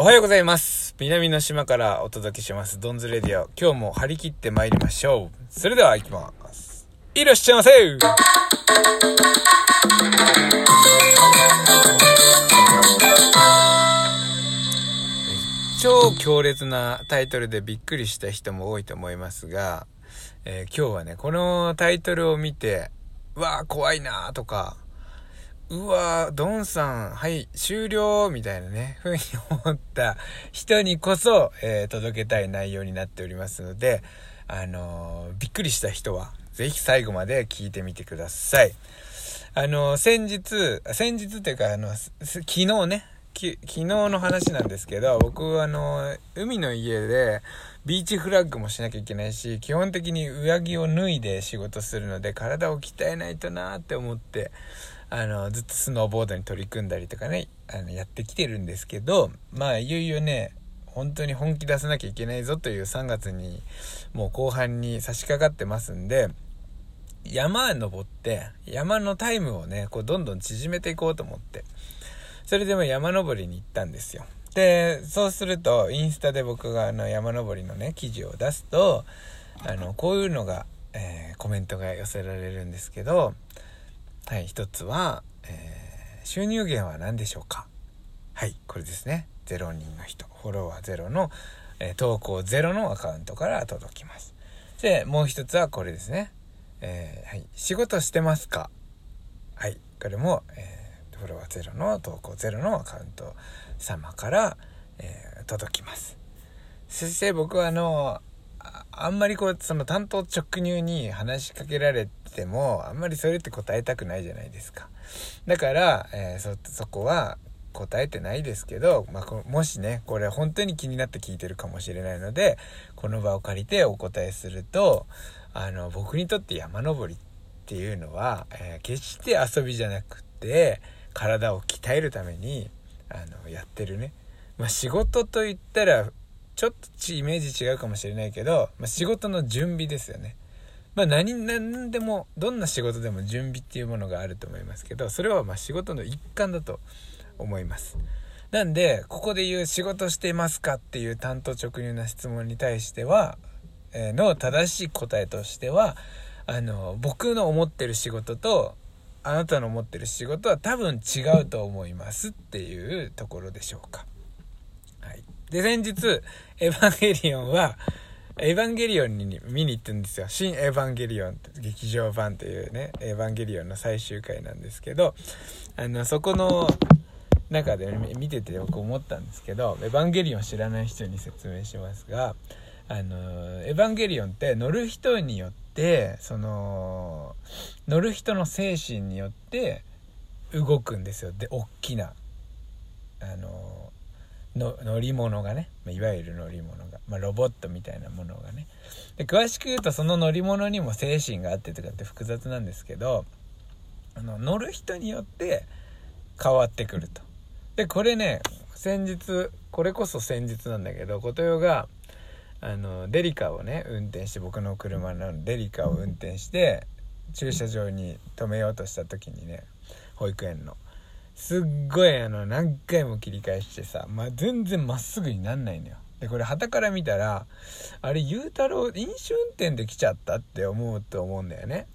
おはようございます。南の島からお届けします、ドンズレディオ。今日も張り切って参りましょう。それでは行きます。いらっしゃいませ超強烈なタイトルでびっくりした人も多いと思いますが、えー今日はね、このタイトルを見て、わー怖いなーとか、うわードンさん、はい、終了みたいなね、ふうに思った人にこそ、えー届けたい内容になっておりますので、あのーびっくりした人は、ぜひ最後まで聞いてみてください。あのー先日、先日っていうか、あの、昨日ね、昨日の話なんですけど、僕、あの海の家で、ビーチフラッグもしなきゃいけないし、基本的に上着を脱いで仕事するので、体を鍛えないとなーって思って、あの、ずっとスノーボードに取り組んだりとかね、あの、やってきてるんですけど、まあ、いよいよね、本当に本気出さなきゃいけないぞという3月に、もう後半に差し掛かってますんで、山登って、山のタイムをね、こう、どんどん縮めていこうと思って、それでも山登りに行ったんですよ。で、そうすると、インスタで僕があの山登りのね、記事を出すと、あの、こういうのが、えーコメントが寄せられるんですけど、はい、一つは、えー収入源は何でしょうか？はい、これですね。0人の人、フォロワーゼロの、えー投稿ゼロのアカウントから届きます。で、もう一つはこれですね。えーはい、仕事してますか？はい、これも、えーフォロワーゼロの投稿ゼロのアカウント様から、えー届きます。そして僕はあの、あんまりこう、その担当直入に話しかけられても、あんまりそれって答えたくないじゃないですか。だから、えーそ、そこは答えてないですけど、まあ、こもしね、これ本当に気になって聞いてるかもしれないので、この場を借りてお答えすると、あの、僕にとって山登りっていうのは、えー決して遊びじゃなくて、体を鍛えるために、あの、やってるね。まあ、仕事と言ったら、ちょっとイメージ違うかもしれないけど、まあ、仕事の準備ですよね。まあ何、何でも、どんな仕事でも準備っていうものがあると思いますけど、それはまあ仕事の一環だと思います。なんで、ここで言う仕事していますかっていう担当直入な質問に対しては、えーの正しい答えとしては、あの、僕の思ってる仕事と、あなたの思ってる仕事は多分違うと思いますっていうところでしょうか。で、先日、エヴァンゲリオンは、エヴァンゲリオンに見に行ったんですよ。新エヴァンゲリオンって劇場版というね、エヴァンゲリオンの最終回なんですけど、あの、そこの中で見見てて僕思ったんですけど、エヴァンゲリオン知らない人に説明しますが、あの、エヴァンゲリオンって乗る人によって、その、乗る人の精神によって動くんですよ。で、大きな、あの、の乗り物がね、まいわゆる乗り物が、まあ、ロボットみたいなものがね。で詳しく言うとその乗り物にも精神があってとかって複雑なんですけどあの乗る人によって変わってくると。でこれね先日これこそ先日なんだけど琴代があのデリカをね運転して僕の車のデリカを運転して駐車場に止めようとした時にね保育園のすっごいあの何回も切り返してさ、まあ、全然まっすぐになんないのよ。でこれ旗から見たらあれゆうたろう飲酒運転で来ちゃったって思うと思うんだよね。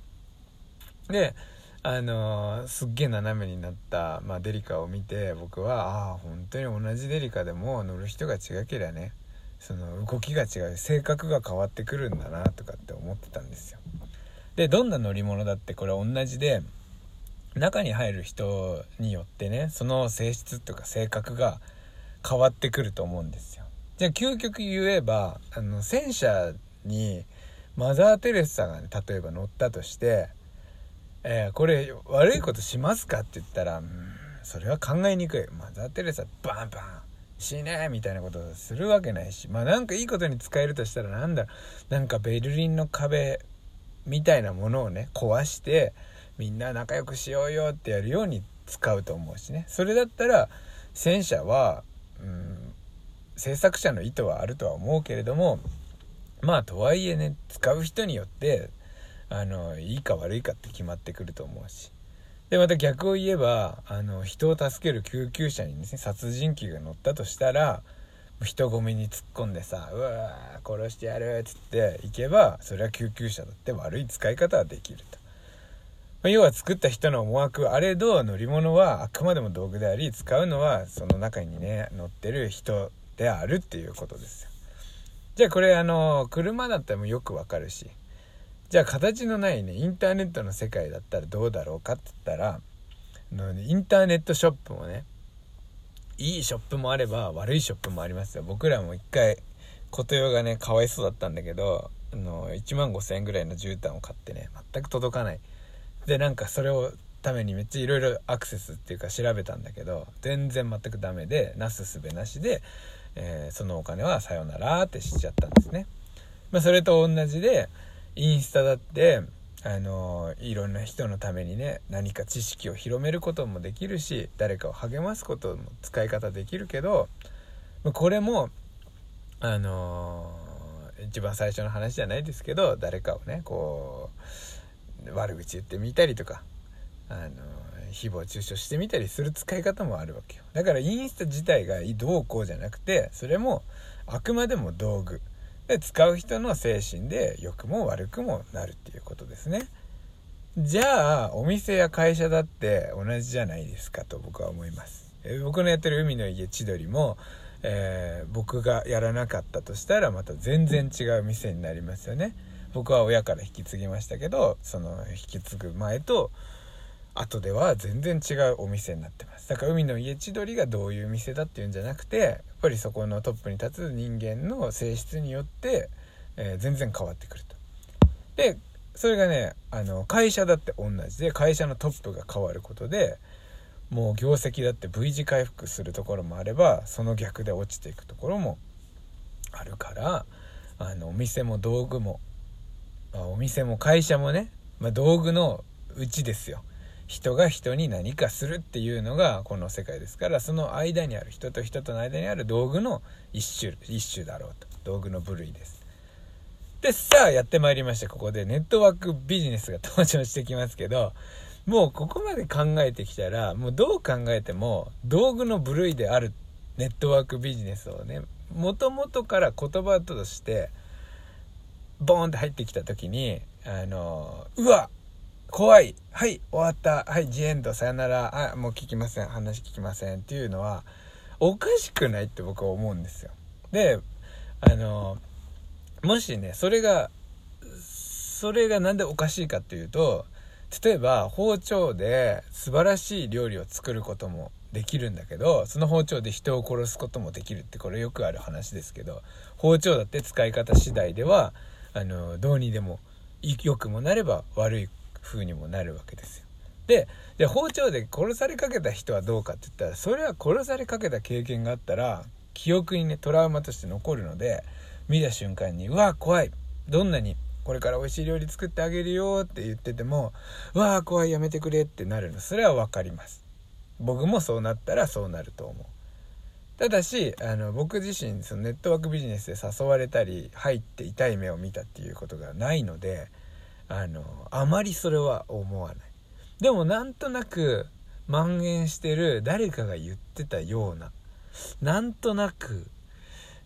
であのーすっげえ斜めになった、まあ、デリカを見て僕はああ本当に同じデリカでも乗る人が違けりゃねその動きが違う性格が変わってくるんだなとかって思ってたんですよ。でどんな乗り物だってこれ同じで中に入る人によってねその性質とか性格が変わってくると思うんですよ。じゃあ究極言えばあの戦車にマザー・テレサが、ね、例えば乗ったとして、えーこれ悪いことしますかって言ったら、うん、それは考えにくい。マザー・テレサバンバン死ねみたいなことするわけないしまあなんかいいことに使えるとしたらなんだろう。なんかベルリンの壁みたいなものをね壊してみんな仲良くしようよってやるように使うと思うしねそれだったら戦車は、うん、制作者の意図はあるとは思うけれどもまあとはいえね使う人によってあのいいか悪いかって決まってくると思うしでまた逆を言えばあの人を助ける救急車にね殺人鬼が乗ったとしたら人混みに突っ込んでさ「うわ殺してやる」っつって行けばそれは救急車だって悪い使い方はできると。ま要は作った人の思惑あれど乗り物はあくまでも道具であり使うのはその中にね乗ってる人であるっていうことですよ。じゃあこれあの車だったらもよくわかるしじゃあ形のないねインターネットの世界だったらどうだろうかって言ったらのインターネットショップもねいいショップもあれば悪いショップもありますよ僕らも一回琴代がねかわいそうだったんだけどあの1万5,000円ぐらいの絨毯を買ってね全く届かないでなんかそれをためにめっちゃいろいろアクセスっていうか調べたんだけど全然全くダメでなすすべなしで、えー、そのお金はさよならってしちゃったんですね。まあ、それと同じでインスタだってあのいろんな人のためにね何か知識を広めることもできるし誰かを励ますことも使い方できるけどこれもあの一番最初の話じゃないですけど誰かをねこう悪口言ってみたりとかあの誹謗中傷してみたりする使い方もあるわけよ。だからインスタ自体がどうこうじゃなくてそれもあくまでも道具。で使う人の精神で良くも悪くもなるっていうことですね。じゃあお店や会社だって同じじゃないですかと僕は思います。僕のやってる海の家千鳥も、えー、僕がやらなかったとしたらまた全然違う店になりますよね。僕は親から引き継ぎましたけどその引き継ぐ前と後では全然違うお店になってます。だから海の家千鳥がどういう店だっていうんじゃなくてやっぱりそこのトップに立つ人間の性質によって、えー、全然変わってくると。でそれがねあの会社だって同じで会社のトップが変わることでもう業績だって V 字回復するところもあればその逆で落ちていくところもあるからあのお店も道具も、まあ、お店も会社もね、まあ、道具のうちですよ。人が人に何かするっていうのがこの世界ですからその間にある人と人との間にある道具の一種一種だろうと。道具の部類です。でさあやってまいりましたここでネットワークビジネスが登場してきますけどもうここまで考えてきたらもうどう考えても道具の部類であるネットワークビジネスをねもともとから言葉としてボーンって入ってきた時にあのうわ怖い。はい、終わった。はい、ジエンド、さよなら。あ、もう聞きません。話聞きません。っていうのは、おかしくないって僕は思うんですよ。で、あの、もしね、それが、それがなんでおかしいかっていうと、例えば包丁で素晴らしい料理を作ることもできるんだけどその包丁で人を殺すこともできるってこれよくある話ですけど包丁だって使い方次第ではあのどうにでも良くもなれば悪い風にもなるわけですよ。でで包丁で殺されかけた人はどうかって言ったらそれは殺されかけた経験があったら記憶にねトラウマとして残るので見た瞬間に「うわ怖い。どんなにこれから美味しい料理作ってあげるよ」って言ってても「うわ怖いやめてくれ」ってなるの。それは分かります。僕もそうなったらそうなると思う。ただしあの僕自身そのネットワークビジネスで誘われたり入って痛い目を見たっていうことがないのであのあまりそれは思わない。でもなんとなく蔓延してる誰かが言ってたようななんとなく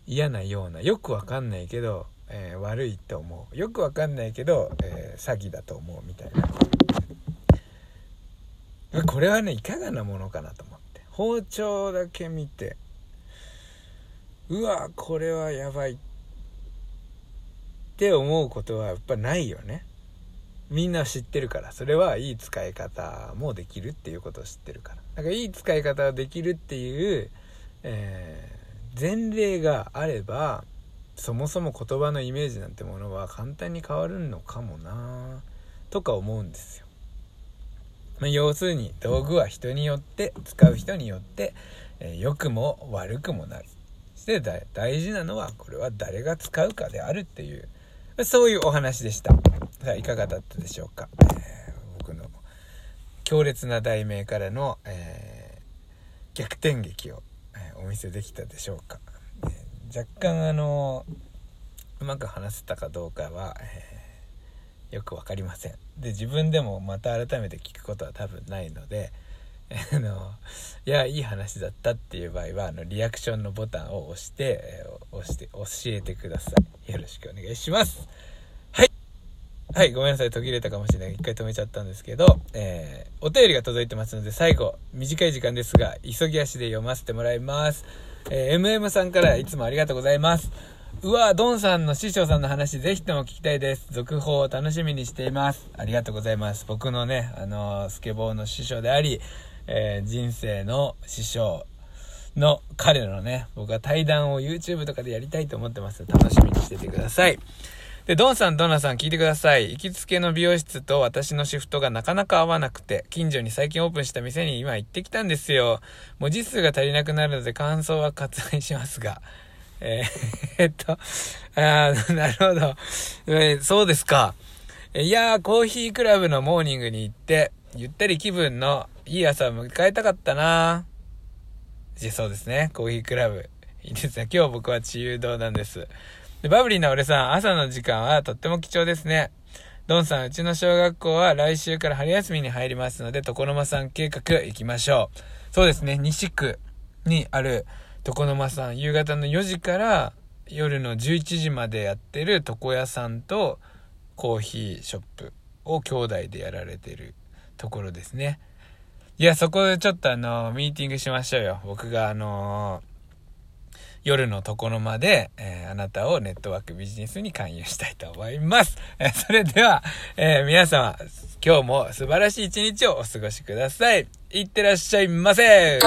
嫌なようなよくわかんないけど、えー、悪いと思う。よくわかんないけど、えー、詐欺だと思うみたいな。これはねいかがなものかなと思って。包丁だけ見てうわこれはやばい。って思うことはやっぱないよね。みんな知ってるから。それはいい使い方もできるっていうことを知ってるから。だからいい使い方ができるっていう、えー、前例があればそもそも言葉のイメージなんてものは簡単に変わるのかもなとか思うんですよ、ま、要するに道具は人によって使う人によって、え、良くも悪くもなるして大事なのはこれは誰が使うかであるっていうそういうお話でした。さあ、いかがだったでしょうか。えー、僕の強烈な題名からの、えー、逆転劇を、えー、お見せできたでしょうか。え、若干あのうまく話せたかどうかは、えよく分かりません。で自分でもまた改めて聞くことは多分ないので あのいやいい話だったっていう場合はあのリアクションのボタンを押して、えー、押して教えてくださいよろしくお願いしますはいはいごめんなさい途切れたかもしれない一回止めちゃったんですけど、えー、お便りが届いてますので最後短い時間ですが急ぎ足で読ませてもらいます、えー、MM さんからいつもありがとうございますうわドンさんの師匠さんの話、ぜひとも聞きたいです。続報を楽しみにしています。ありがとうございます。僕のね、あの、スケボーの師匠であり、えー、人生の師匠の彼のね、僕は対談を YouTube とかでやりたいと思ってます。楽しみにしててください。で、ドンさん、ドナさん聞いてください。行きつけの美容室と私のシフトがなかなか合わなくて、近所に最近オープンした店に今行ってきたんですよ。文字数が足りなくなるので感想は割愛しますが。えー、っと、あなるほど、え、そうですか。いやー、コーヒークラブのモーニングに行って、ゆったり気分のいい朝を迎えたかったなそうですね、コーヒークラブ。いいですね。今日僕は治癒堂なんです。で、バブリーな俺さん、朝の時間はとっても貴重ですね。ドンさん、うちの小学校は来週から春休みに入りますので、床の間さん計画行きましょう。そうですね、西区にある床の間さん、夕方の4時から夜の11時までやってる床屋さんとコーヒーショップを兄弟でやられてるところですね。いや、そこでちょっとあの、ミーティングしましょうよ。僕があの夜の床の間で、えー、あなたをネットワークビジネスに勧誘したいと思います。えー、それでは、えー、皆様、今日も素晴らしい一日をお過ごしください。いってらっしゃいませ